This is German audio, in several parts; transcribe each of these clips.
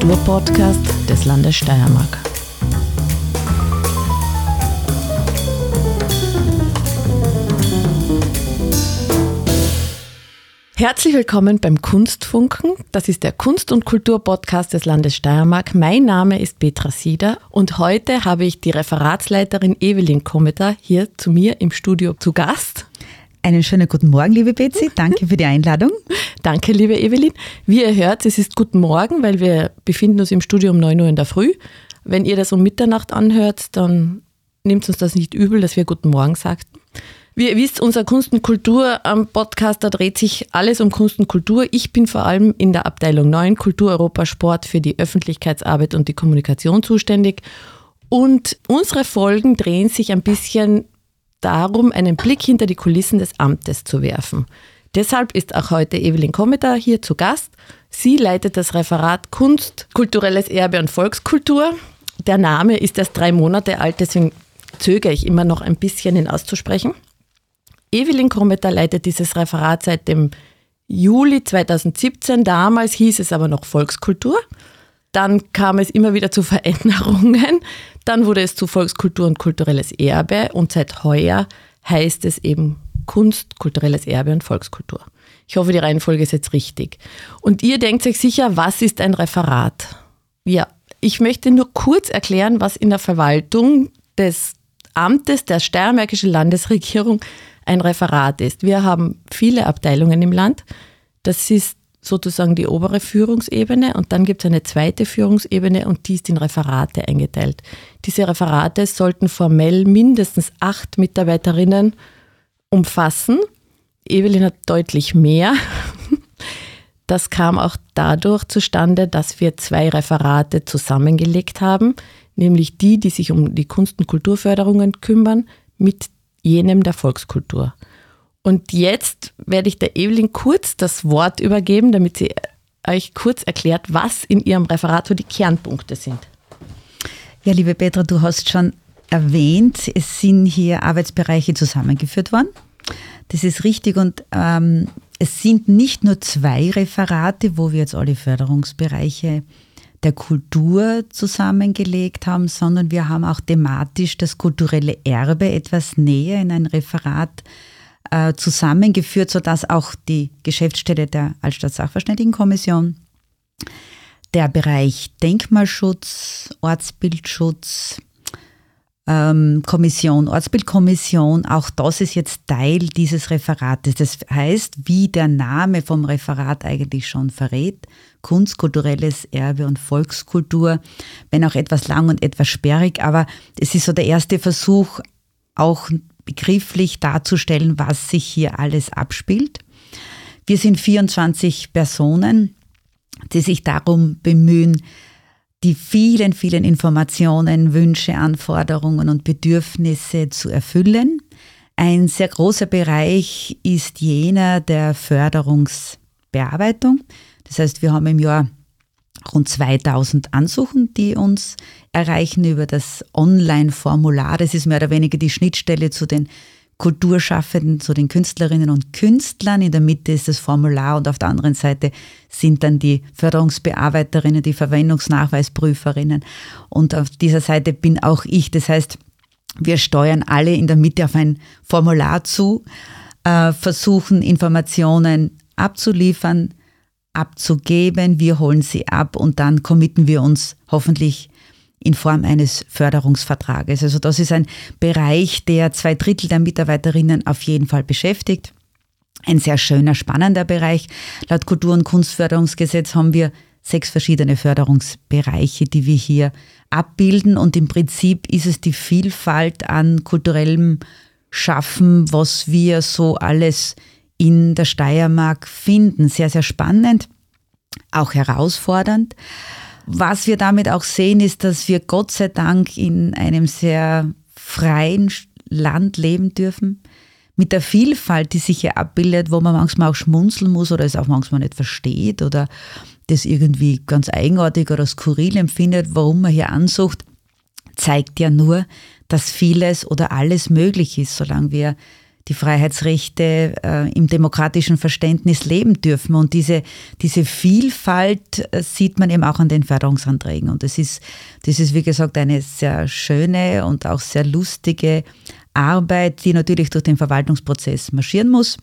Kulturpodcast des Landes Steiermark. Herzlich willkommen beim Kunstfunken. Das ist der Kunst- und Kulturpodcast des Landes Steiermark. Mein Name ist Petra Sieder und heute habe ich die Referatsleiterin Evelyn Kometer hier zu mir im Studio zu Gast. Einen schönen guten Morgen, liebe Betsy. Danke für die Einladung. Danke, liebe Evelyn. Wie ihr hört, es ist guten Morgen, weil wir befinden uns im Studio um 9 Uhr in der Früh. Wenn ihr das um Mitternacht anhört, dann nimmt uns das nicht übel, dass wir guten Morgen sagten. Wie ihr wisst, unser Kunst und Kultur am Podcast, da dreht sich alles um Kunst und Kultur. Ich bin vor allem in der Abteilung 9 Kultur Europa Sport für die Öffentlichkeitsarbeit und die Kommunikation zuständig. Und unsere Folgen drehen sich ein bisschen darum, einen Blick hinter die Kulissen des Amtes zu werfen. Deshalb ist auch heute Evelyn Kometer hier zu Gast. Sie leitet das Referat Kunst, kulturelles Erbe und Volkskultur. Der Name ist erst drei Monate alt, deswegen zögere ich immer noch ein bisschen, ihn auszusprechen. Evelyn Kometer leitet dieses Referat seit dem Juli 2017. Damals hieß es aber noch Volkskultur. Dann kam es immer wieder zu Veränderungen. Dann wurde es zu Volkskultur und kulturelles Erbe und seit heuer heißt es eben Kunst, kulturelles Erbe und Volkskultur. Ich hoffe, die Reihenfolge ist jetzt richtig. Und ihr denkt euch sicher, was ist ein Referat? Ja, ich möchte nur kurz erklären, was in der Verwaltung des Amtes der Steiermärkischen Landesregierung ein Referat ist. Wir haben viele Abteilungen im Land. Das ist sozusagen die obere Führungsebene und dann gibt es eine zweite Führungsebene und die ist in Referate eingeteilt. Diese Referate sollten formell mindestens acht Mitarbeiterinnen umfassen. Evelyn hat deutlich mehr. Das kam auch dadurch zustande, dass wir zwei Referate zusammengelegt haben, nämlich die, die sich um die Kunst- und Kulturförderungen kümmern, mit jenem der Volkskultur. Und jetzt werde ich der Evelyn kurz das Wort übergeben, damit sie euch kurz erklärt, was in ihrem Referat so die Kernpunkte sind. Ja, liebe Petra, du hast schon erwähnt, es sind hier Arbeitsbereiche zusammengeführt worden. Das ist richtig und ähm, es sind nicht nur zwei Referate, wo wir jetzt alle Förderungsbereiche der Kultur zusammengelegt haben, sondern wir haben auch thematisch das kulturelle Erbe etwas näher in ein Referat äh, zusammengeführt, sodass auch die Geschäftsstelle der Altstadt Sachverständigenkommission, der Bereich Denkmalschutz, Ortsbildschutz, ähm, Kommission, Ortsbildkommission, auch das ist jetzt Teil dieses Referates. Das heißt, wie der Name vom Referat eigentlich schon verrät, Kunst, kulturelles Erbe und Volkskultur, wenn auch etwas lang und etwas sperrig, aber es ist so der erste Versuch, auch begrifflich darzustellen, was sich hier alles abspielt. Wir sind 24 Personen, die sich darum bemühen, die vielen, vielen Informationen, Wünsche, Anforderungen und Bedürfnisse zu erfüllen. Ein sehr großer Bereich ist jener der Förderungsbearbeitung. Das heißt, wir haben im Jahr rund 2000 Ansuchen, die uns erreichen über das Online-Formular. Das ist mehr oder weniger die Schnittstelle zu den Kulturschaffenden, zu den Künstlerinnen und Künstlern. In der Mitte ist das Formular und auf der anderen Seite sind dann die Förderungsbearbeiterinnen, die Verwendungsnachweisprüferinnen. Und auf dieser Seite bin auch ich. Das heißt, wir steuern alle in der Mitte auf ein Formular zu, äh, versuchen Informationen abzuliefern, abzugeben, wir holen sie ab und dann committen wir uns hoffentlich in Form eines Förderungsvertrages. Also das ist ein Bereich, der zwei Drittel der Mitarbeiterinnen auf jeden Fall beschäftigt. Ein sehr schöner, spannender Bereich. Laut Kultur- und Kunstförderungsgesetz haben wir sechs verschiedene Förderungsbereiche, die wir hier abbilden. Und im Prinzip ist es die Vielfalt an kulturellem Schaffen, was wir so alles in der Steiermark finden. Sehr, sehr spannend, auch herausfordernd. Was wir damit auch sehen, ist, dass wir Gott sei Dank in einem sehr freien Land leben dürfen. Mit der Vielfalt, die sich hier abbildet, wo man manchmal auch schmunzeln muss oder es auch manchmal nicht versteht oder das irgendwie ganz eigenartig oder skurril empfindet, warum man hier ansucht, zeigt ja nur, dass vieles oder alles möglich ist, solange wir die Freiheitsrechte äh, im demokratischen Verständnis leben dürfen. Und diese, diese Vielfalt äh, sieht man eben auch an den Förderungsanträgen. Und das ist, das ist, wie gesagt, eine sehr schöne und auch sehr lustige Arbeit, die natürlich durch den Verwaltungsprozess marschieren muss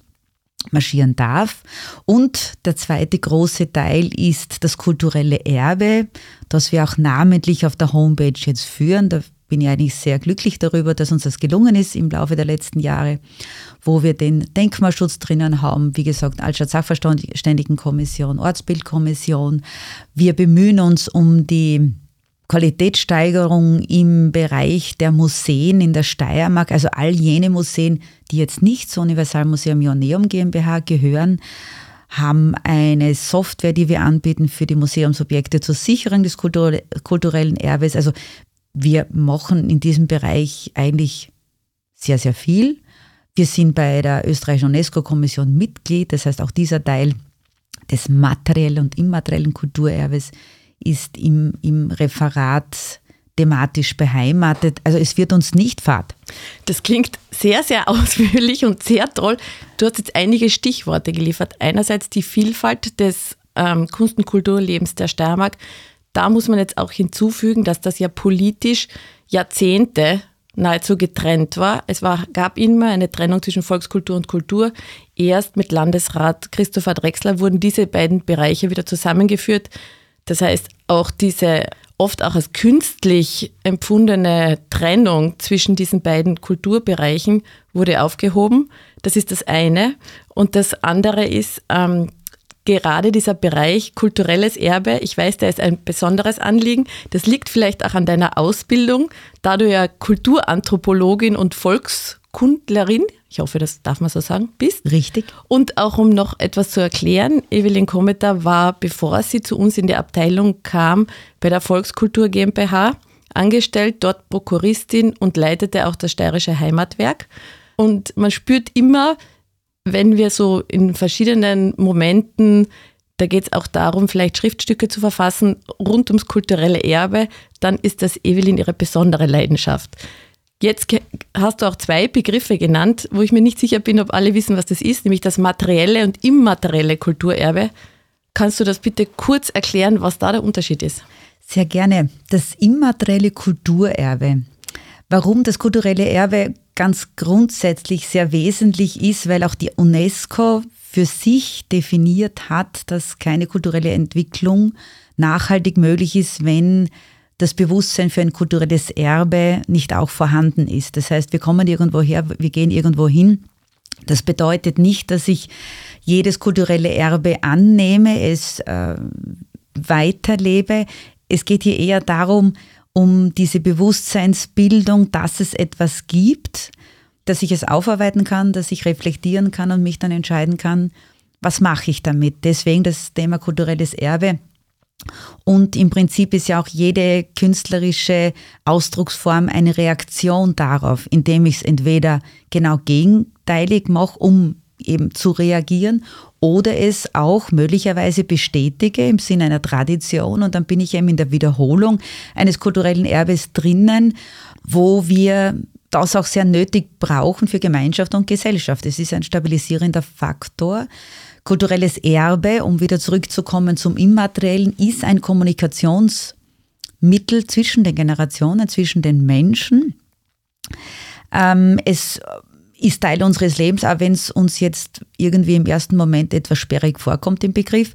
marschieren darf. Und der zweite große Teil ist das kulturelle Erbe, das wir auch namentlich auf der Homepage jetzt führen. Da bin ich eigentlich sehr glücklich darüber, dass uns das gelungen ist im Laufe der letzten Jahre, wo wir den Denkmalschutz drinnen haben, wie gesagt, Altstadt Sachverständigenkommission, Ortsbildkommission. Wir bemühen uns um die Qualitätssteigerung im Bereich der Museen in der Steiermark, also all jene Museen, die jetzt nicht zur Universalmuseum Joanneum GmbH gehören, haben eine Software, die wir anbieten für die Museumsobjekte zur Sicherung des kulturellen Erbes. Also wir machen in diesem Bereich eigentlich sehr, sehr viel. Wir sind bei der österreichischen UNESCO-Kommission Mitglied, das heißt auch dieser Teil des materiellen und immateriellen Kulturerbes ist im, im Referat thematisch beheimatet. Also es wird uns nicht fad. Das klingt sehr, sehr ausführlich und sehr toll. Du hast jetzt einige Stichworte geliefert. Einerseits die Vielfalt des ähm, Kunst- und Kulturlebens der Steiermark. Da muss man jetzt auch hinzufügen, dass das ja politisch Jahrzehnte nahezu getrennt war. Es war, gab immer eine Trennung zwischen Volkskultur und Kultur. Erst mit Landesrat Christopher Drexler wurden diese beiden Bereiche wieder zusammengeführt. Das heißt, auch diese oft auch als künstlich empfundene Trennung zwischen diesen beiden Kulturbereichen wurde aufgehoben. Das ist das eine. Und das andere ist ähm, gerade dieser Bereich kulturelles Erbe. Ich weiß, der ist ein besonderes Anliegen. Das liegt vielleicht auch an deiner Ausbildung, da du ja Kulturanthropologin und Volkskundlerin ich hoffe, das darf man so sagen, bist. Richtig. Und auch um noch etwas zu erklären, Evelyn Kometer war, bevor sie zu uns in die Abteilung kam, bei der Volkskultur GmbH angestellt, dort Prokuristin und leitete auch das Steirische Heimatwerk. Und man spürt immer, wenn wir so in verschiedenen Momenten da geht es auch darum, vielleicht Schriftstücke zu verfassen rund ums kulturelle Erbe, dann ist das Evelyn ihre besondere Leidenschaft. Jetzt hast du auch zwei Begriffe genannt, wo ich mir nicht sicher bin, ob alle wissen, was das ist, nämlich das materielle und immaterielle Kulturerbe. Kannst du das bitte kurz erklären, was da der Unterschied ist? Sehr gerne. Das immaterielle Kulturerbe. Warum das kulturelle Erbe ganz grundsätzlich sehr wesentlich ist, weil auch die UNESCO für sich definiert hat, dass keine kulturelle Entwicklung nachhaltig möglich ist, wenn das Bewusstsein für ein kulturelles Erbe nicht auch vorhanden ist. Das heißt, wir kommen irgendwo her, wir gehen irgendwo hin. Das bedeutet nicht, dass ich jedes kulturelle Erbe annehme, es äh, weiterlebe. Es geht hier eher darum, um diese Bewusstseinsbildung, dass es etwas gibt, dass ich es aufarbeiten kann, dass ich reflektieren kann und mich dann entscheiden kann, was mache ich damit. Deswegen das Thema kulturelles Erbe und im Prinzip ist ja auch jede künstlerische Ausdrucksform eine Reaktion darauf, indem ich es entweder genau gegenteilig mache, um eben zu reagieren, oder es auch möglicherweise bestätige im Sinne einer Tradition und dann bin ich eben in der Wiederholung eines kulturellen Erbes drinnen, wo wir das auch sehr nötig brauchen für Gemeinschaft und Gesellschaft. Es ist ein stabilisierender Faktor Kulturelles Erbe, um wieder zurückzukommen zum Immateriellen, ist ein Kommunikationsmittel zwischen den Generationen, zwischen den Menschen. Ähm, es ist Teil unseres Lebens, auch wenn es uns jetzt irgendwie im ersten Moment etwas sperrig vorkommt, im Begriff.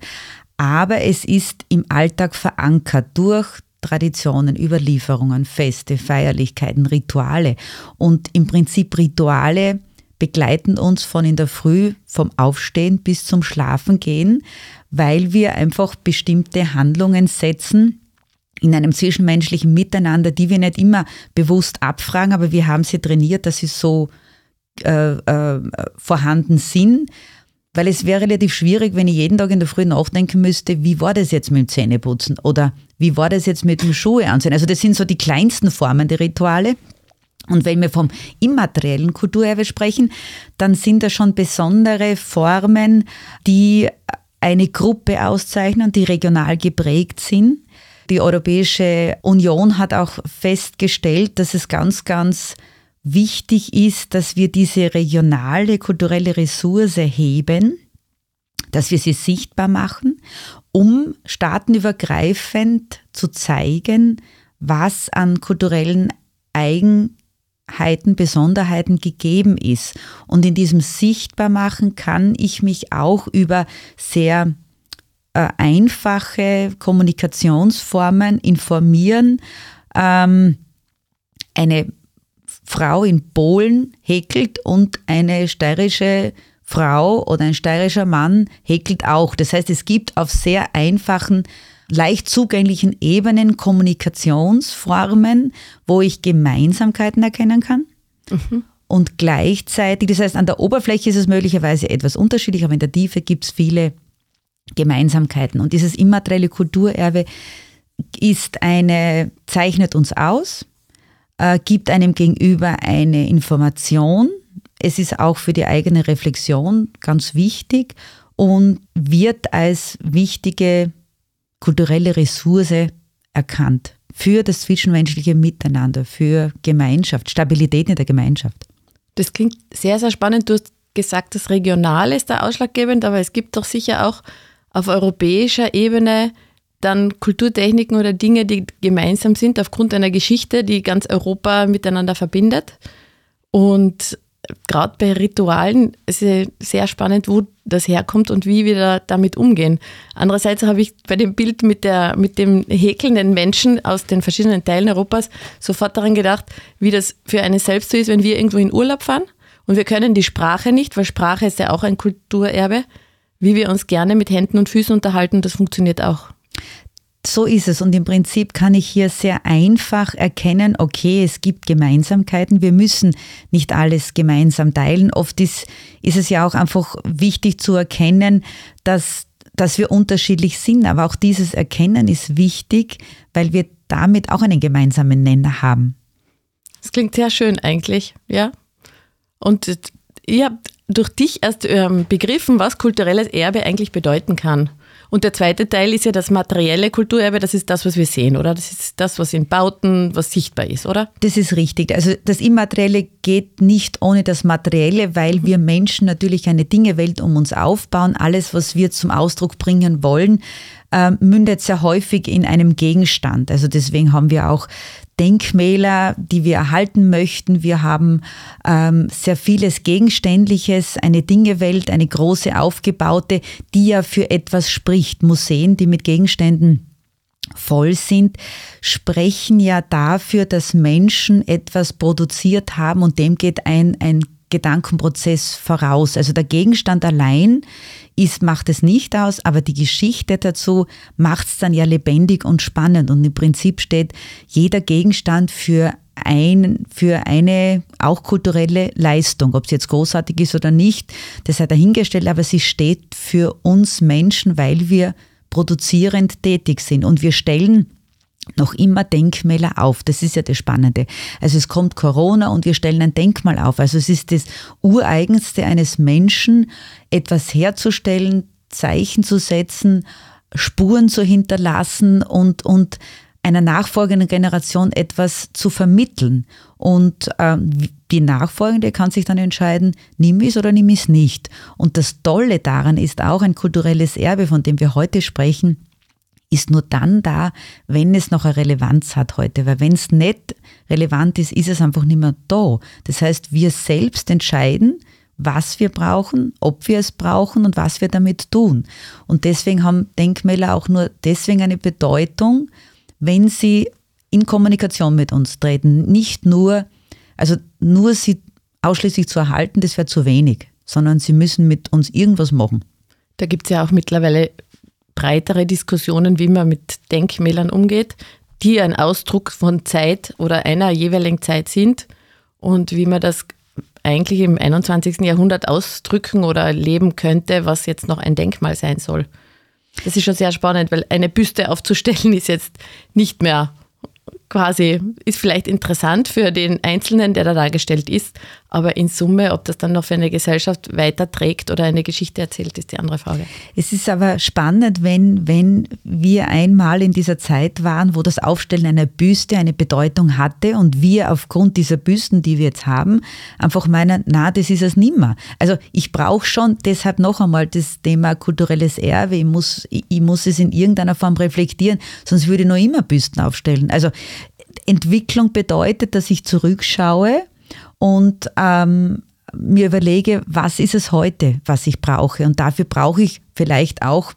Aber es ist im Alltag verankert durch Traditionen, Überlieferungen, Feste, Feierlichkeiten, Rituale. Und im Prinzip Rituale begleiten uns von in der Früh vom Aufstehen bis zum Schlafengehen, weil wir einfach bestimmte Handlungen setzen in einem zwischenmenschlichen Miteinander, die wir nicht immer bewusst abfragen, aber wir haben sie trainiert, dass sie so äh, äh, vorhanden sind. Weil es wäre relativ schwierig, wenn ich jeden Tag in der Früh nachdenken müsste, wie war das jetzt mit dem Zähneputzen oder wie war das jetzt mit dem Schuhe ansehen. Also das sind so die kleinsten Formen der Rituale. Und wenn wir vom immateriellen Kulturerbe sprechen, dann sind das schon besondere Formen, die eine Gruppe auszeichnen, die regional geprägt sind. Die Europäische Union hat auch festgestellt, dass es ganz, ganz wichtig ist, dass wir diese regionale kulturelle Ressource heben, dass wir sie sichtbar machen, um staatenübergreifend zu zeigen, was an kulturellen Eigenheiten, Besonderheiten gegeben ist. Und in diesem Sichtbarmachen kann ich mich auch über sehr äh, einfache Kommunikationsformen informieren. Ähm, eine Frau in Polen häkelt und eine steirische Frau oder ein steirischer Mann häkelt auch. Das heißt, es gibt auf sehr einfachen, leicht zugänglichen Ebenen Kommunikationsformen, wo ich Gemeinsamkeiten erkennen kann. Mhm. Und gleichzeitig, das heißt, an der Oberfläche ist es möglicherweise etwas unterschiedlich, aber in der Tiefe gibt es viele Gemeinsamkeiten. Und dieses immaterielle Kulturerbe ist eine, zeichnet uns aus, äh, gibt einem gegenüber eine Information. Es ist auch für die eigene Reflexion ganz wichtig und wird als wichtige kulturelle Ressource erkannt für das zwischenmenschliche Miteinander, für Gemeinschaft, Stabilität in der Gemeinschaft. Das klingt sehr, sehr spannend. Du hast gesagt, das Regionale ist da ausschlaggebend, aber es gibt doch sicher auch auf europäischer Ebene dann Kulturtechniken oder Dinge, die gemeinsam sind aufgrund einer Geschichte, die ganz Europa miteinander verbindet. Und gerade bei Ritualen ist es sehr spannend, wo das herkommt und wie wir da damit umgehen. Andererseits habe ich bei dem Bild mit, der, mit dem häkelnden Menschen aus den verschiedenen Teilen Europas sofort daran gedacht, wie das für eine selbst so ist, wenn wir irgendwo in Urlaub fahren und wir können die Sprache nicht, weil Sprache ist ja auch ein Kulturerbe, wie wir uns gerne mit Händen und Füßen unterhalten, das funktioniert auch. So ist es. Und im Prinzip kann ich hier sehr einfach erkennen, okay, es gibt Gemeinsamkeiten. Wir müssen nicht alles gemeinsam teilen. Oft ist, ist es ja auch einfach wichtig zu erkennen, dass, dass wir unterschiedlich sind. Aber auch dieses Erkennen ist wichtig, weil wir damit auch einen gemeinsamen Nenner haben. Das klingt sehr schön eigentlich, ja. Und ihr habt durch dich erst ähm, begriffen, was kulturelles Erbe eigentlich bedeuten kann. Und der zweite Teil ist ja das materielle Kulturerbe, das ist das, was wir sehen, oder? Das ist das, was in Bauten, was sichtbar ist, oder? Das ist richtig. Also das Immaterielle geht nicht ohne das Materielle, weil wir Menschen natürlich eine Dingewelt um uns aufbauen. Alles, was wir zum Ausdruck bringen wollen, äh, mündet sehr häufig in einem Gegenstand. Also deswegen haben wir auch Denkmäler, die wir erhalten möchten. Wir haben ähm, sehr vieles Gegenständliches, eine Dingewelt, eine große aufgebaute, die ja für etwas spricht. Museen, die mit Gegenständen voll sind, sprechen ja dafür, dass Menschen etwas produziert haben und dem geht ein, ein Gedankenprozess voraus. Also der Gegenstand allein ist, macht es nicht aus, aber die Geschichte dazu macht es dann ja lebendig und spannend. Und im Prinzip steht jeder Gegenstand für ein, für eine auch kulturelle Leistung, ob es jetzt großartig ist oder nicht, das sei dahingestellt, aber sie steht für uns Menschen, weil wir produzierend tätig sind. Und wir stellen noch immer Denkmäler auf. Das ist ja das Spannende. Also es kommt Corona und wir stellen ein Denkmal auf. Also es ist das Ureigenste eines Menschen, etwas herzustellen, Zeichen zu setzen, Spuren zu hinterlassen und, und einer nachfolgenden Generation etwas zu vermitteln. Und äh, die Nachfolgende kann sich dann entscheiden, nimm es oder nimm es nicht. Und das Tolle daran ist auch ein kulturelles Erbe, von dem wir heute sprechen, ist nur dann da, wenn es noch eine Relevanz hat heute. Weil wenn es nicht relevant ist, ist es einfach nicht mehr da. Das heißt, wir selbst entscheiden, was wir brauchen, ob wir es brauchen und was wir damit tun. Und deswegen haben Denkmäler auch nur deswegen eine Bedeutung, wenn sie in Kommunikation mit uns treten. Nicht nur, also nur sie ausschließlich zu erhalten, das wäre zu wenig, sondern sie müssen mit uns irgendwas machen. Da gibt es ja auch mittlerweile breitere Diskussionen, wie man mit Denkmälern umgeht, die ein Ausdruck von Zeit oder einer jeweiligen Zeit sind und wie man das eigentlich im 21. Jahrhundert ausdrücken oder leben könnte, was jetzt noch ein Denkmal sein soll. Das ist schon sehr spannend, weil eine Büste aufzustellen ist jetzt nicht mehr quasi, ist vielleicht interessant für den Einzelnen, der da dargestellt ist, Aber in Summe, ob das dann noch für eine Gesellschaft weiterträgt oder eine Geschichte erzählt, ist die andere Frage. Es ist aber spannend, wenn, wenn wir einmal in dieser Zeit waren, wo das Aufstellen einer Büste eine Bedeutung hatte und wir aufgrund dieser Büsten, die wir jetzt haben, einfach meinen, na, das ist es nimmer. Also ich brauche schon deshalb noch einmal das Thema kulturelles Erbe. Ich muss, ich muss es in irgendeiner Form reflektieren, sonst würde ich noch immer Büsten aufstellen. Also Entwicklung bedeutet, dass ich zurückschaue und ähm, mir überlege, was ist es heute, was ich brauche. Und dafür brauche ich vielleicht auch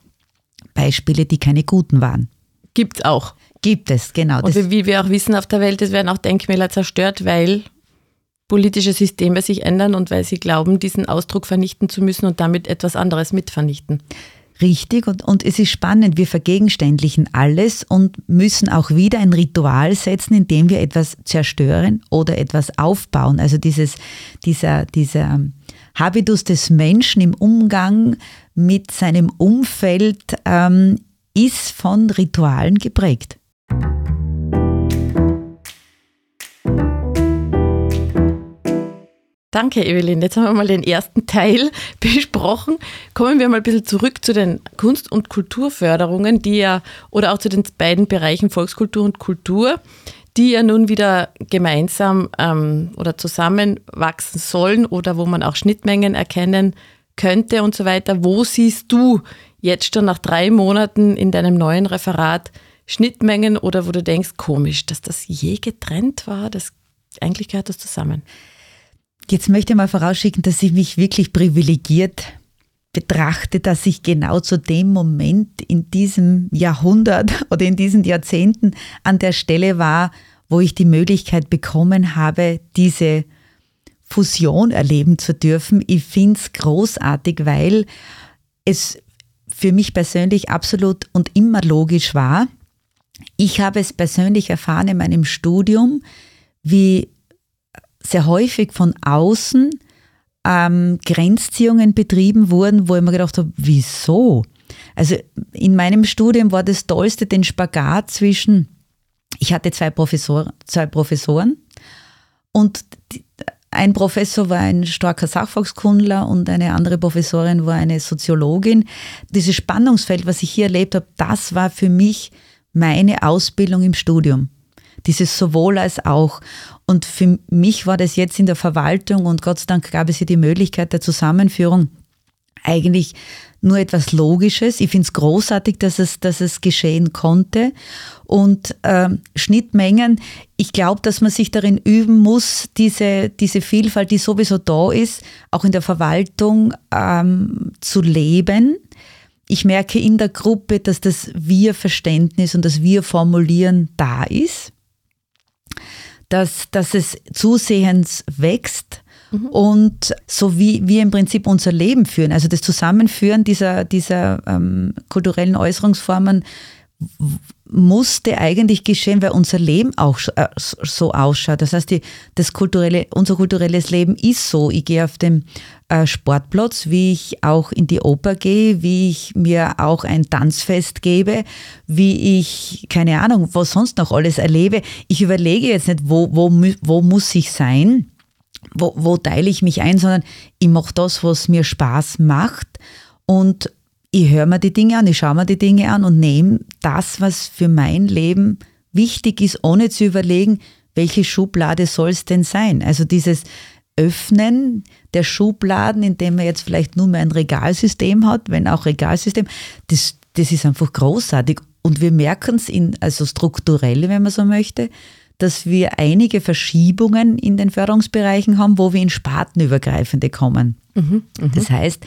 Beispiele, die keine guten waren. Gibt es auch. Gibt es, genau. Und wie wir auch wissen auf der Welt, es werden auch Denkmäler zerstört, weil politische Systeme sich ändern und weil sie glauben, diesen Ausdruck vernichten zu müssen und damit etwas anderes mitvernichten. Richtig und, und es ist spannend, wir vergegenständlichen alles und müssen auch wieder ein Ritual setzen, indem wir etwas zerstören oder etwas aufbauen. Also dieses, dieser, dieser Habitus des Menschen im Umgang mit seinem Umfeld ähm, ist von Ritualen geprägt. Danke, Evelyn. Jetzt haben wir mal den ersten Teil besprochen. Kommen wir mal ein bisschen zurück zu den Kunst- und Kulturförderungen, die ja, oder auch zu den beiden Bereichen Volkskultur und Kultur, die ja nun wieder gemeinsam ähm, oder zusammenwachsen sollen oder wo man auch Schnittmengen erkennen könnte und so weiter. Wo siehst du jetzt schon nach drei Monaten in deinem neuen Referat Schnittmengen oder wo du denkst, komisch, dass das je getrennt war? Das, eigentlich gehört das zusammen. Jetzt möchte ich mal vorausschicken, dass ich mich wirklich privilegiert betrachte, dass ich genau zu dem Moment in diesem Jahrhundert oder in diesen Jahrzehnten an der Stelle war, wo ich die Möglichkeit bekommen habe, diese Fusion erleben zu dürfen. Ich finde es großartig, weil es für mich persönlich absolut und immer logisch war. Ich habe es persönlich erfahren in meinem Studium, wie sehr häufig von außen ähm, Grenzziehungen betrieben wurden, wo ich mir gedacht habe, wieso? Also in meinem Studium war das Tollste den Spagat zwischen, ich hatte zwei, Professor, zwei Professoren und die, ein Professor war ein starker Sachvolkskundler und eine andere Professorin war eine Soziologin. Dieses Spannungsfeld, was ich hier erlebt habe, das war für mich meine Ausbildung im Studium. Dieses sowohl als auch. Und für mich war das jetzt in der Verwaltung und Gott sei Dank gab es hier die Möglichkeit der Zusammenführung eigentlich nur etwas Logisches. Ich finde es großartig, dass es, dass es geschehen konnte. Und äh, Schnittmengen, ich glaube, dass man sich darin üben muss, diese, diese Vielfalt, die sowieso da ist, auch in der Verwaltung ähm, zu leben. Ich merke in der Gruppe, dass das Wir-Verständnis und das Wir-Formulieren da ist dass, dass es zusehends wächst mhm. und so wie wir im Prinzip unser Leben führen, also das Zusammenführen dieser, dieser ähm, kulturellen Äußerungsformen musste eigentlich geschehen, weil unser Leben auch äh, so ausschaut. Das heißt, die, das kulturelle, unser kulturelles Leben ist so. Ich gehe auf den äh, Sportplatz, wie ich auch in die Oper gehe, wie ich mir auch ein Tanzfest gebe, wie ich, keine Ahnung, was sonst noch alles erlebe. Ich überlege jetzt nicht, wo, wo, wo muss ich sein, wo, wo teile ich mich ein, sondern ich mache das, was mir Spaß macht und ich höre mir die Dinge an, ich schaue mir die Dinge an und nehme das, was für mein Leben wichtig ist, ohne zu überlegen, welche Schublade soll es denn sein. Also dieses Öffnen der Schubladen, indem man jetzt vielleicht nur mehr ein Regalsystem hat, wenn auch Regalsystem, das, das ist einfach großartig. Und wir merken es in, also strukturell, wenn man so möchte, dass wir einige Verschiebungen in den Förderungsbereichen haben, wo wir in Spartenübergreifende kommen. Mhm, mh. Das heißt,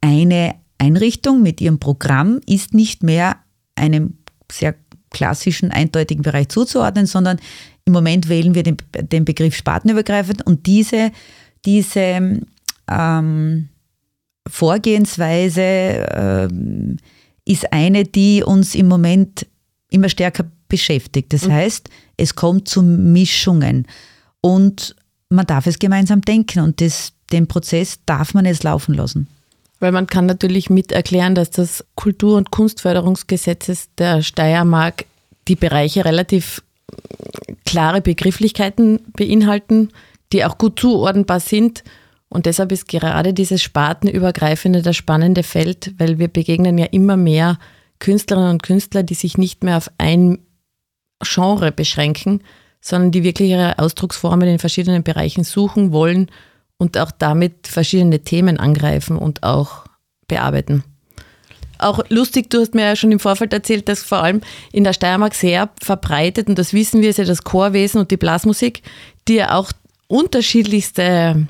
eine Einrichtung mit ihrem Programm ist nicht mehr einem sehr klassischen, eindeutigen Bereich zuzuordnen, sondern im Moment wählen wir den, den Begriff spartenübergreifend und diese, diese ähm, Vorgehensweise ähm, ist eine, die uns im Moment immer stärker beschäftigt. Das mhm. heißt, es kommt zu Mischungen und man darf es gemeinsam denken und das, den Prozess darf man jetzt laufen lassen. Weil man kann natürlich mit erklären, dass das Kultur- und Kunstförderungsgesetzes der Steiermark die Bereiche relativ klare Begrifflichkeiten beinhalten die auch gut zuordnenbar sind. Und deshalb ist gerade dieses spartenübergreifende das spannende Feld, weil wir begegnen ja immer mehr Künstlerinnen und Künstler, die sich nicht mehr auf ein Genre beschränken, sondern die wirklich ihre Ausdrucksformen in verschiedenen Bereichen suchen wollen und auch damit verschiedene Themen angreifen und auch bearbeiten. Auch lustig, du hast mir ja schon im Vorfeld erzählt, dass vor allem in der Steiermark sehr verbreitet, und das wissen wir, ist ja das Chorwesen und die Blasmusik, die ja auch unterschiedlichste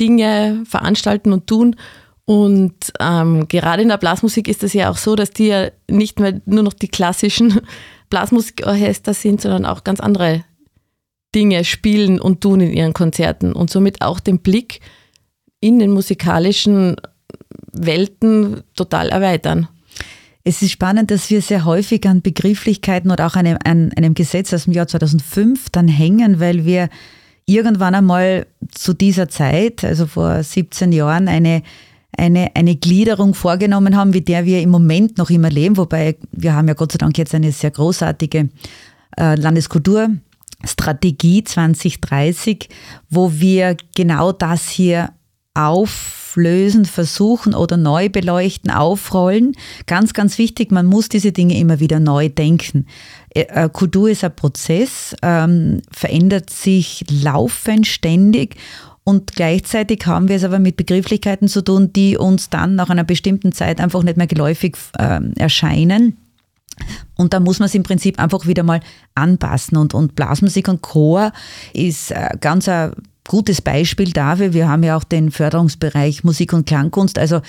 Dinge veranstalten und tun. Und ähm, gerade in der Blasmusik ist es ja auch so, dass die ja nicht mehr nur noch die klassischen Blasmusikorchester sind, sondern auch ganz andere Dinge spielen und tun in ihren Konzerten und somit auch den Blick in den musikalischen Welten total erweitern. Es ist spannend, dass wir sehr häufig an Begrifflichkeiten oder auch einem, an einem Gesetz aus dem Jahr 2005 dann hängen, weil wir irgendwann einmal zu dieser Zeit, also vor 17 Jahren, eine, eine, eine Gliederung vorgenommen haben, wie der wir im Moment noch immer leben. Wobei wir haben ja Gott sei Dank jetzt eine sehr großartige äh, Landeskulturstrategie 2030, wo wir genau das hier auflösen, versuchen oder neu beleuchten, aufrollen. Ganz, ganz wichtig, man muss diese Dinge immer wieder neu denken. Äh, äh, Kultur ist ein Prozess, ähm, verändert sich laufend, ständig und gleichzeitig haben wir es aber mit Begrifflichkeiten zu tun, die uns dann nach einer bestimmten Zeit einfach nicht mehr geläufig äh, erscheinen. Und da muss man es im Prinzip einfach wieder mal anpassen. Und, und Blasmusik und Chor ist äh, ganz ein gutes Beispiel dafür. Wir haben ja auch den Förderungsbereich Musik und Klangkunst. Also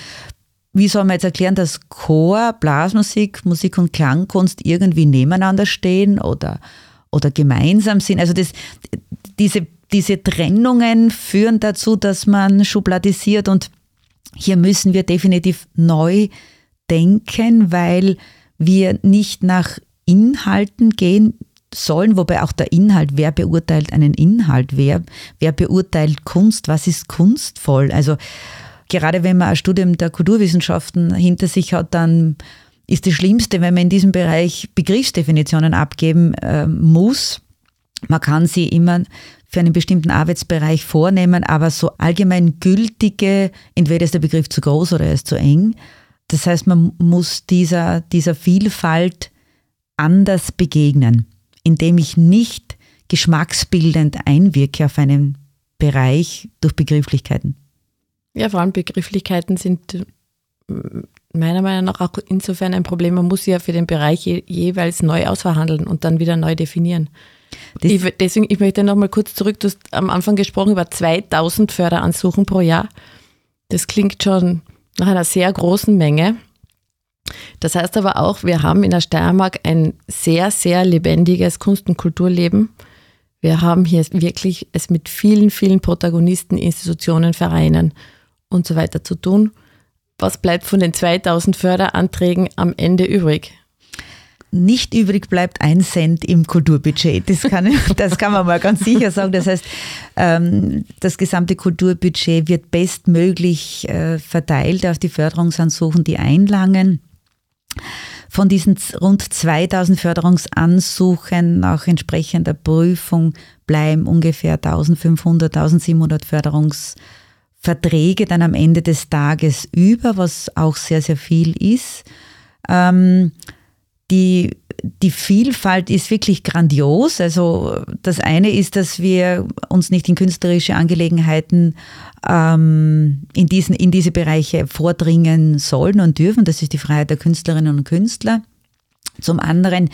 wie soll man jetzt erklären, dass Chor, Blasmusik, Musik und Klangkunst irgendwie nebeneinander stehen oder, oder gemeinsam sind? Also das, diese, diese Trennungen führen dazu, dass man schubladisiert und hier müssen wir definitiv neu denken, weil wir nicht nach Inhalten gehen sollen, wobei auch der Inhalt, wer beurteilt einen Inhalt, wer, wer beurteilt Kunst, was ist kunstvoll. Also gerade wenn man ein Studium der Kulturwissenschaften hinter sich hat, dann ist das Schlimmste, wenn man in diesem Bereich Begriffsdefinitionen abgeben äh, muss. Man kann sie immer für einen bestimmten Arbeitsbereich vornehmen, aber so allgemein gültige, entweder ist der Begriff zu groß oder er ist zu eng. Das heißt, man muss dieser, dieser Vielfalt anders begegnen indem ich nicht geschmacksbildend einwirke auf einen Bereich durch Begrifflichkeiten. Ja, vor allem Begrifflichkeiten sind äh, meiner Meinung nach auch insofern ein Problem. Man muss sie ja für den Bereich je, jeweils neu ausverhandeln und dann wieder neu definieren. Ich, deswegen, ich möchte noch mal kurz zurück. Du hast am Anfang gesprochen über 2000 Förderansuchen pro Jahr. Das klingt schon nach einer sehr großen Menge. Das heißt aber auch, wir haben in der Steiermark ein sehr, sehr lebendiges Kunst- und Kulturleben. Wir haben hier wirklich es mit vielen, vielen Protagonisten, Institutionen, Vereinen und so weiter zu tun. Was bleibt von den 2000 Förderanträgen am Ende übrig? Nicht übrig bleibt ein Cent im Kulturbudget. Das kann, das kann man mal ganz sicher sagen. Das heißt, ähm, das gesamte Kulturbudget wird bestmöglich äh, verteilt auf die Förderungsansuchen, die einlangen. Von diesen rund 2000 Förderungsansuchen nach entsprechender Prüfung bleiben ungefähr 1500, 1700 Förderungsverträge dann am Ende des Tages über, was auch sehr, sehr viel ist. Ähm, die, die Vielfalt ist wirklich grandios. Also das eine ist, dass wir uns nicht in künstlerische Angelegenheiten ähm, in, diesen, in diese Bereiche vordringen sollen und dürfen. Das ist die Freiheit der Künstlerinnen und Künstler. Zum anderen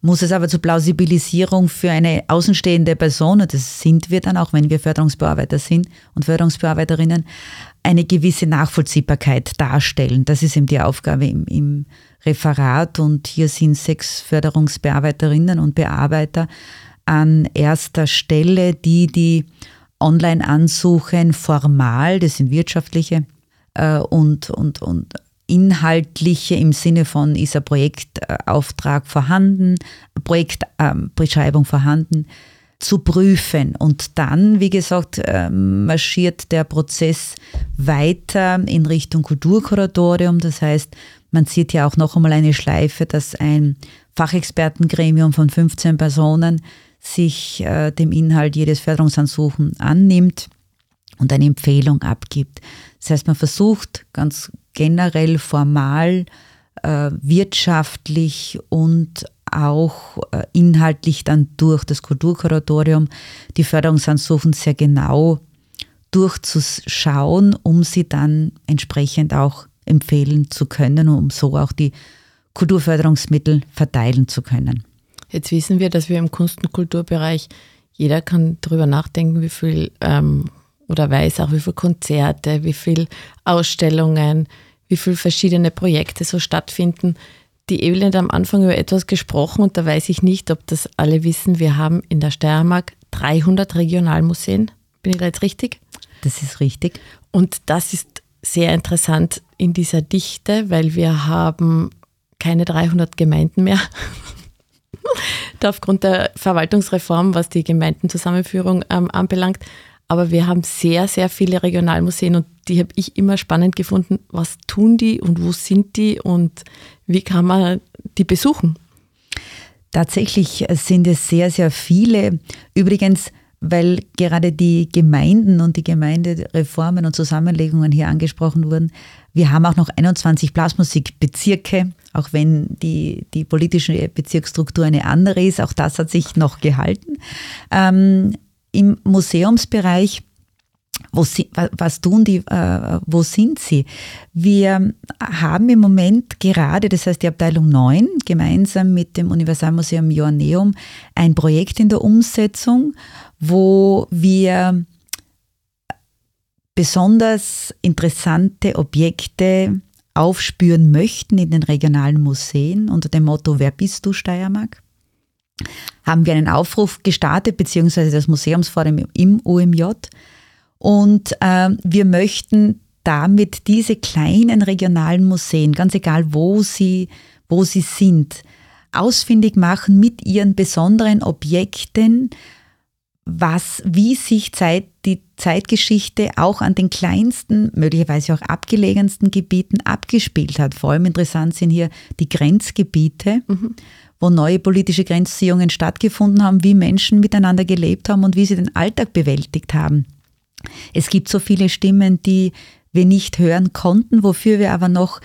muss es aber zur Plausibilisierung für eine außenstehende Person, und das sind wir dann auch, wenn wir Förderungsbearbeiter sind und Förderungsbearbeiterinnen, eine gewisse Nachvollziehbarkeit darstellen. Das ist eben die Aufgabe im, im Referat und hier sind sechs Förderungsbearbeiterinnen und Bearbeiter an erster Stelle, die die Online-Ansuchen formal, das sind wirtschaftliche äh, und, und, und inhaltliche im Sinne von ist ein Projektauftrag vorhanden, Projektbeschreibung ähm, vorhanden, zu prüfen. Und dann, wie gesagt, ähm, marschiert der Prozess weiter in Richtung Kulturkuratorium. Das heißt, man sieht ja auch noch einmal eine Schleife, dass ein Fachexpertengremium von 15 Personen sich äh, dem Inhalt jedes Förderungsansuchen annimmt und eine Empfehlung abgibt. Das heißt, man versucht ganz generell formal, äh, wirtschaftlich und auch äh, inhaltlich dann durch das Kulturkuratorium die Förderungsansuchen sehr genau durchzuschauen, um sie dann entsprechend auch empfehlen zu können, um so auch die Kulturförderungsmittel verteilen zu können. Jetzt wissen wir, dass wir im Kunst- und Kulturbereich, jeder kann darüber nachdenken, wie viel ähm, oder weiß auch, wie viele Konzerte, wie viele Ausstellungen, wie viele verschiedene Projekte so stattfinden. Die Evelyn hat am Anfang über etwas gesprochen und da weiß ich nicht, ob das alle wissen. Wir haben in der Steiermark 300 Regionalmuseen. Bin ich da jetzt richtig? Das ist richtig. Und das ist sehr interessant in dieser Dichte, weil wir haben keine 300 Gemeinden mehr. aufgrund der Verwaltungsreform, was die Gemeindenzusammenführung ähm, anbelangt. Aber wir haben sehr, sehr viele Regionalmuseen und die habe ich immer spannend gefunden. Was tun die und wo sind die und wie kann man die besuchen? Tatsächlich sind es sehr, sehr viele. Übrigens, weil gerade die Gemeinden und die Gemeindereformen und Zusammenlegungen hier angesprochen wurden. Wir haben auch noch 21 Blasmusikbezirke, auch wenn die, die politische Bezirksstruktur eine andere ist. Auch das hat sich noch gehalten. Ähm, Im Museumsbereich sie, was tun die, äh, wo sind sie? Wir haben im Moment gerade, das heißt die Abteilung 9, gemeinsam mit dem Universalmuseum Joanneum, ein Projekt in der Umsetzung, wo wir besonders interessante Objekte aufspüren möchten in den regionalen Museen unter dem Motto Wer bist du, Steiermark? Haben wir einen Aufruf gestartet, beziehungsweise das Museumsforum im UMJ. Und äh, wir möchten damit diese kleinen regionalen Museen, ganz egal wo sie, wo sie sind, ausfindig machen mit ihren besonderen Objekten, was, wie sich Zeit, die Zeitgeschichte auch an den kleinsten, möglicherweise auch abgelegensten Gebieten abgespielt hat. Vor allem interessant sind hier die Grenzgebiete, mhm. wo neue politische Grenzziehungen stattgefunden haben, wie Menschen miteinander gelebt haben und wie sie den Alltag bewältigt haben. Es gibt so viele Stimmen, die wir nicht hören konnten, wofür wir aber noch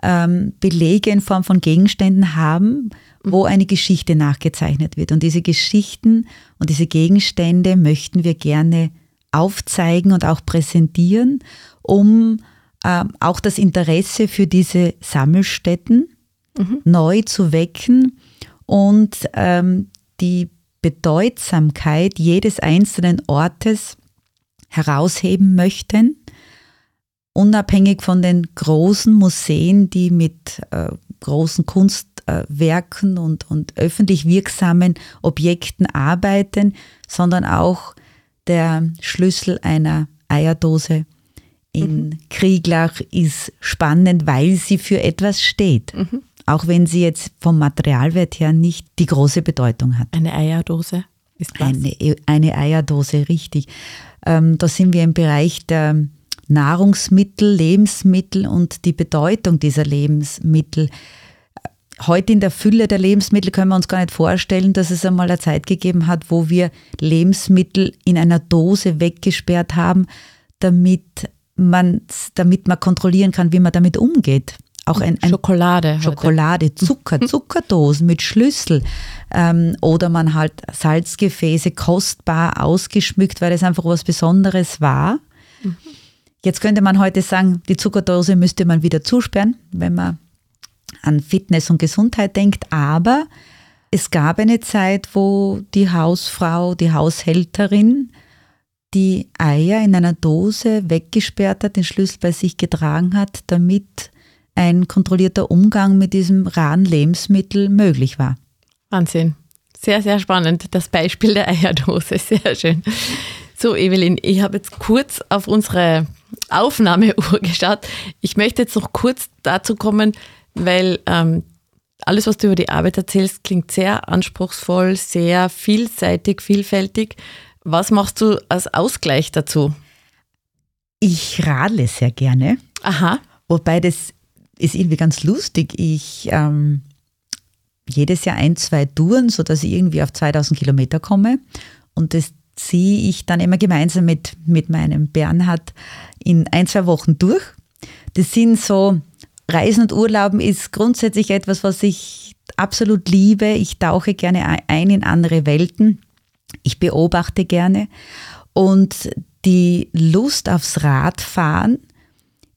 ähm, Belege in Form von Gegenständen haben, wo eine Geschichte nachgezeichnet wird. Und diese Geschichten und diese Gegenstände möchten wir gerne aufzeigen und auch präsentieren, um äh, auch das Interesse für diese Sammelstätten mhm. neu zu wecken und ähm, die Bedeutsamkeit jedes einzelnen Ortes herausheben möchten, unabhängig von den großen Museen, die mit äh, großen Kunstwerken und, und öffentlich wirksamen Objekten arbeiten, sondern auch der Schlüssel einer Eierdose in mhm. Krieglach ist spannend, weil sie für etwas steht. Mhm. Auch wenn sie jetzt vom Materialwert her nicht die große Bedeutung hat. Eine Eierdose ist was? Eine, eine Eierdose, richtig. Ähm, da sind wir im Bereich der Nahrungsmittel, Lebensmittel und die Bedeutung dieser Lebensmittel. Heute in der Fülle der Lebensmittel können wir uns gar nicht vorstellen, dass es einmal eine Zeit gegeben hat, wo wir Lebensmittel in einer Dose weggesperrt haben, damit man, damit man kontrollieren kann, wie man damit umgeht. Auch ein, ein Schokolade. Schokolade, Zucker, Zuckerdosen mit Schlüssel. Ähm, oder man halt Salzgefäße kostbar ausgeschmückt, weil es einfach was Besonderes war. Mhm. Jetzt könnte man heute sagen, die Zuckerdose müsste man wieder zusperren, wenn man an Fitness und Gesundheit denkt. Aber es gab eine Zeit, wo die Hausfrau, die Haushälterin die Eier in einer Dose weggesperrt hat, den Schlüssel bei sich getragen hat, damit ein kontrollierter Umgang mit diesem raren Lebensmittel möglich war. Wahnsinn. Sehr, sehr spannend. Das Beispiel der Eierdose. Sehr schön. So, Evelyn, ich habe jetzt kurz auf unsere Aufnahmeuhr geschaut. Ich möchte jetzt noch kurz dazu kommen, weil ähm, alles, was du über die Arbeit erzählst, klingt sehr anspruchsvoll, sehr vielseitig, vielfältig. Was machst du als Ausgleich dazu? Ich radle sehr gerne. Aha. Wobei das ist irgendwie ganz lustig. Ich ähm, jedes Jahr ein, zwei Touren, sodass ich irgendwie auf 2000 Kilometer komme. Und das ziehe ich dann immer gemeinsam mit, mit meinem Bernhard in ein, zwei Wochen durch. Das sind so, Reisen und Urlauben ist grundsätzlich etwas, was ich absolut liebe. Ich tauche gerne ein in andere Welten. Ich beobachte gerne. Und die Lust aufs Radfahren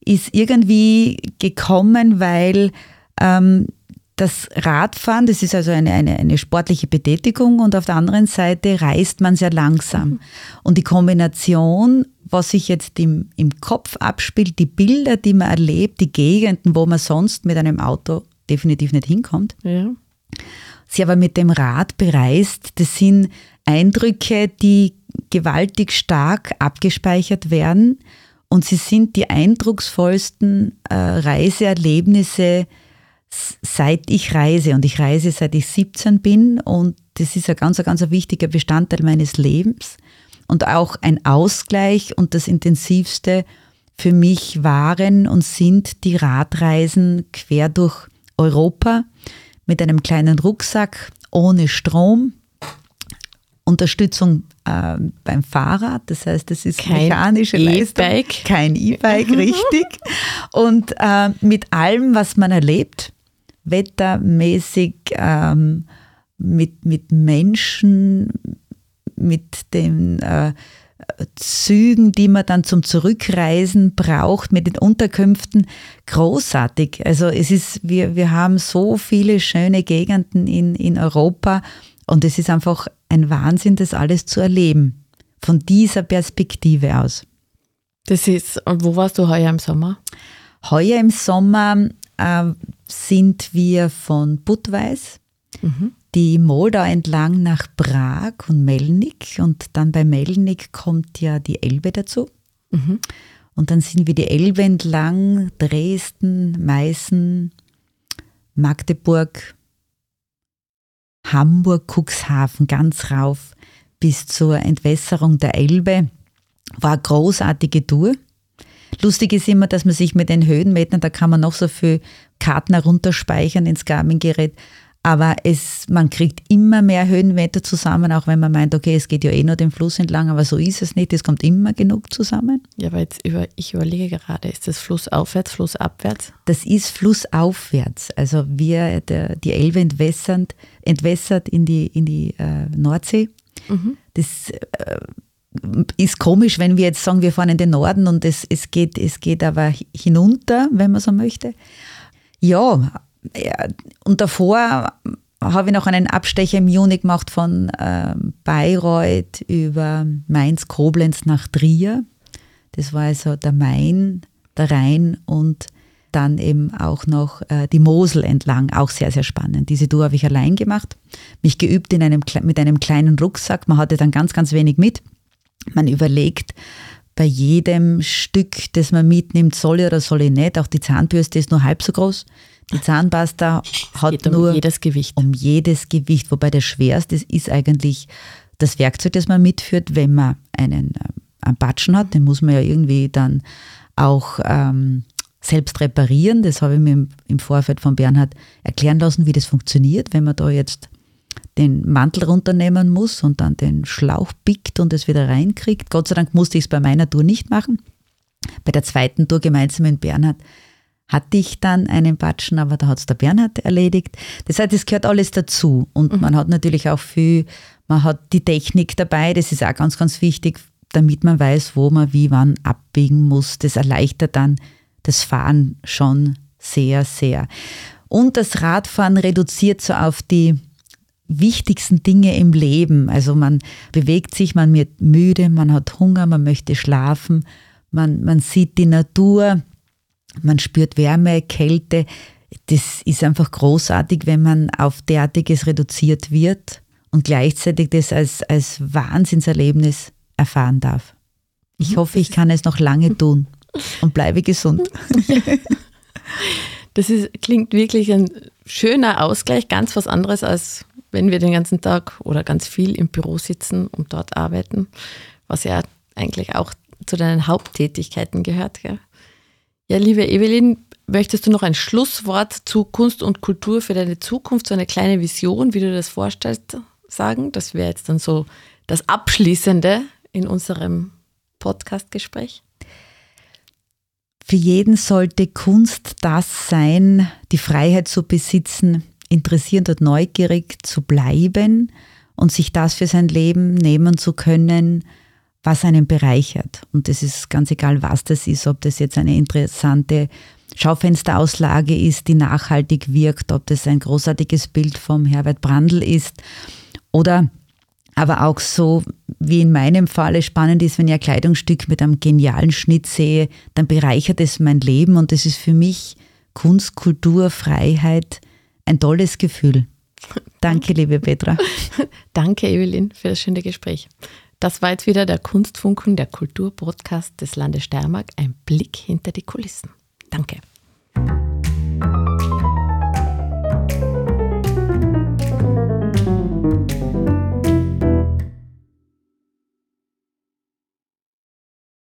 ist irgendwie gekommen, weil ähm, das Radfahren, das ist also eine, eine, eine sportliche Betätigung und auf der anderen Seite reist man sehr langsam. Mhm. Und die Kombination, was sich jetzt im, im Kopf abspielt, die Bilder, die man erlebt, die Gegenden, wo man sonst mit einem Auto definitiv nicht hinkommt, ja. sie aber mit dem Rad bereist, das sind Eindrücke, die gewaltig stark abgespeichert werden und sie sind die eindrucksvollsten äh, Reiseerlebnisse, seit ich reise. Und ich reise seit ich 17 bin und das ist ein ganz, ganz wichtiger Bestandteil meines Lebens und auch ein Ausgleich und das Intensivste für mich waren und sind die Radreisen quer durch Europa mit einem kleinen Rucksack ohne Strom, Unterstützung äh, beim Fahrrad, das heißt, das ist kein mechanische e Leistung, kein E-Bike, richtig. Und äh, mit allem, was man erlebt, wettermäßig, ähm, mit, mit Menschen, mit den äh, Zügen, die man dann zum Zurückreisen braucht, mit den Unterkünften, großartig. Also es ist, wir, wir haben so viele schöne Gegenden in, in Europa und es ist einfach ein Wahnsinn, das alles zu erleben. Von dieser Perspektive aus. Das ist, und wo warst du heuer im Sommer? Heuer im Sommer äh, sind wir von Budweis, mhm. die Moldau entlang nach Prag und Melnik. Und dann bei Melnik kommt ja die Elbe dazu. Mhm. Und dann sind wir die Elbe entlang, Dresden, Meißen, Magdeburg, Hamburg, Cuxhaven, ganz rauf bis zur Entwässerung der Elbe. War eine großartige Tour. Lustig ist immer, dass man sich mit den Höhenmetern, da kann man noch so viel Karten herunterspeichern ins Garmin-Gerät, aber es, man kriegt immer mehr Höhenmeter zusammen, auch wenn man meint, okay, es geht ja eh nur den Fluss entlang, aber so ist es nicht, es kommt immer genug zusammen. Ja, aber jetzt über, ich überlege gerade, ist das flussaufwärts, flussabwärts? Das ist flussaufwärts. Also wir, der, die Elbe entwässert, entwässert in die, in die äh, Nordsee. Mhm. Das äh, ist komisch, wenn wir jetzt sagen, wir fahren in den Norden und es, es, geht, es geht aber hinunter, wenn man so möchte. Ja, und davor habe ich noch einen Abstecher im Juni gemacht von äh, Bayreuth über Mainz, Koblenz nach Trier. Das war also der Main, der Rhein und dann eben auch noch äh, die Mosel entlang, auch sehr, sehr spannend. Diese Tour habe ich allein gemacht, mich geübt in einem, mit einem kleinen Rucksack. Man hatte dann ganz, ganz wenig mit. Man überlegt bei jedem Stück, das man mitnimmt, soll ich oder soll ich nicht. Auch die Zahnbürste ist nur halb so groß. Die Zahnpasta hat um nur jedes Gewicht. um jedes Gewicht, wobei das Schwerste ist eigentlich das Werkzeug, das man mitführt, wenn man einen, äh, einen Batschen hat. Den muss man ja irgendwie dann auch ähm, selbst reparieren. Das habe ich mir im Vorfeld von Bernhard erklären lassen, wie das funktioniert, wenn man da jetzt den Mantel runternehmen muss und dann den Schlauch pickt und es wieder reinkriegt. Gott sei Dank musste ich es bei meiner Tour nicht machen. Bei der zweiten Tour gemeinsam mit Bernhard hatte ich dann einen Batschen, aber da hat es der Bernhard erledigt. Das heißt, es gehört alles dazu. Und mhm. man hat natürlich auch viel, man hat die Technik dabei, das ist auch ganz, ganz wichtig, damit man weiß, wo man wie wann abbiegen muss. Das erleichtert dann das Fahren schon sehr, sehr. Und das Radfahren reduziert so auf die wichtigsten Dinge im Leben. Also man bewegt sich, man wird müde, man hat Hunger, man möchte schlafen, man, man sieht die Natur, man spürt Wärme, Kälte. Das ist einfach großartig, wenn man auf derartiges reduziert wird und gleichzeitig das als, als Wahnsinnserlebnis erfahren darf. Ich mhm. hoffe, ich kann es noch lange tun und bleibe gesund. Das ist, klingt wirklich ein schöner Ausgleich, ganz was anderes als wenn wir den ganzen Tag oder ganz viel im Büro sitzen und dort arbeiten, was ja eigentlich auch zu deinen Haupttätigkeiten gehört. Gell? Ja, liebe Evelyn, möchtest du noch ein Schlusswort zu Kunst und Kultur für deine Zukunft, so eine kleine Vision, wie du das vorstellst, sagen? Das wäre jetzt dann so das Abschließende in unserem Podcast-Gespräch. Für jeden sollte Kunst das sein, die Freiheit zu besitzen, interessiert und neugierig zu bleiben und sich das für sein Leben nehmen zu können, was einen bereichert. Und das ist ganz egal, was das ist, ob das jetzt eine interessante Schaufensterauslage ist, die nachhaltig wirkt, ob das ein großartiges Bild vom Herbert Brandl ist oder aber auch so, wie in meinem Falle spannend ist, wenn ich ein Kleidungsstück mit einem genialen Schnitt sehe, dann bereichert es mein Leben und das ist für mich Kunst, Kultur, Freiheit ein tolles Gefühl. Danke, liebe Petra. Danke, Evelyn, für das schöne Gespräch. Das war jetzt wieder der Kunstfunken, der Kulturpodcast des Landes Steiermark. Ein Blick hinter die Kulissen. Danke.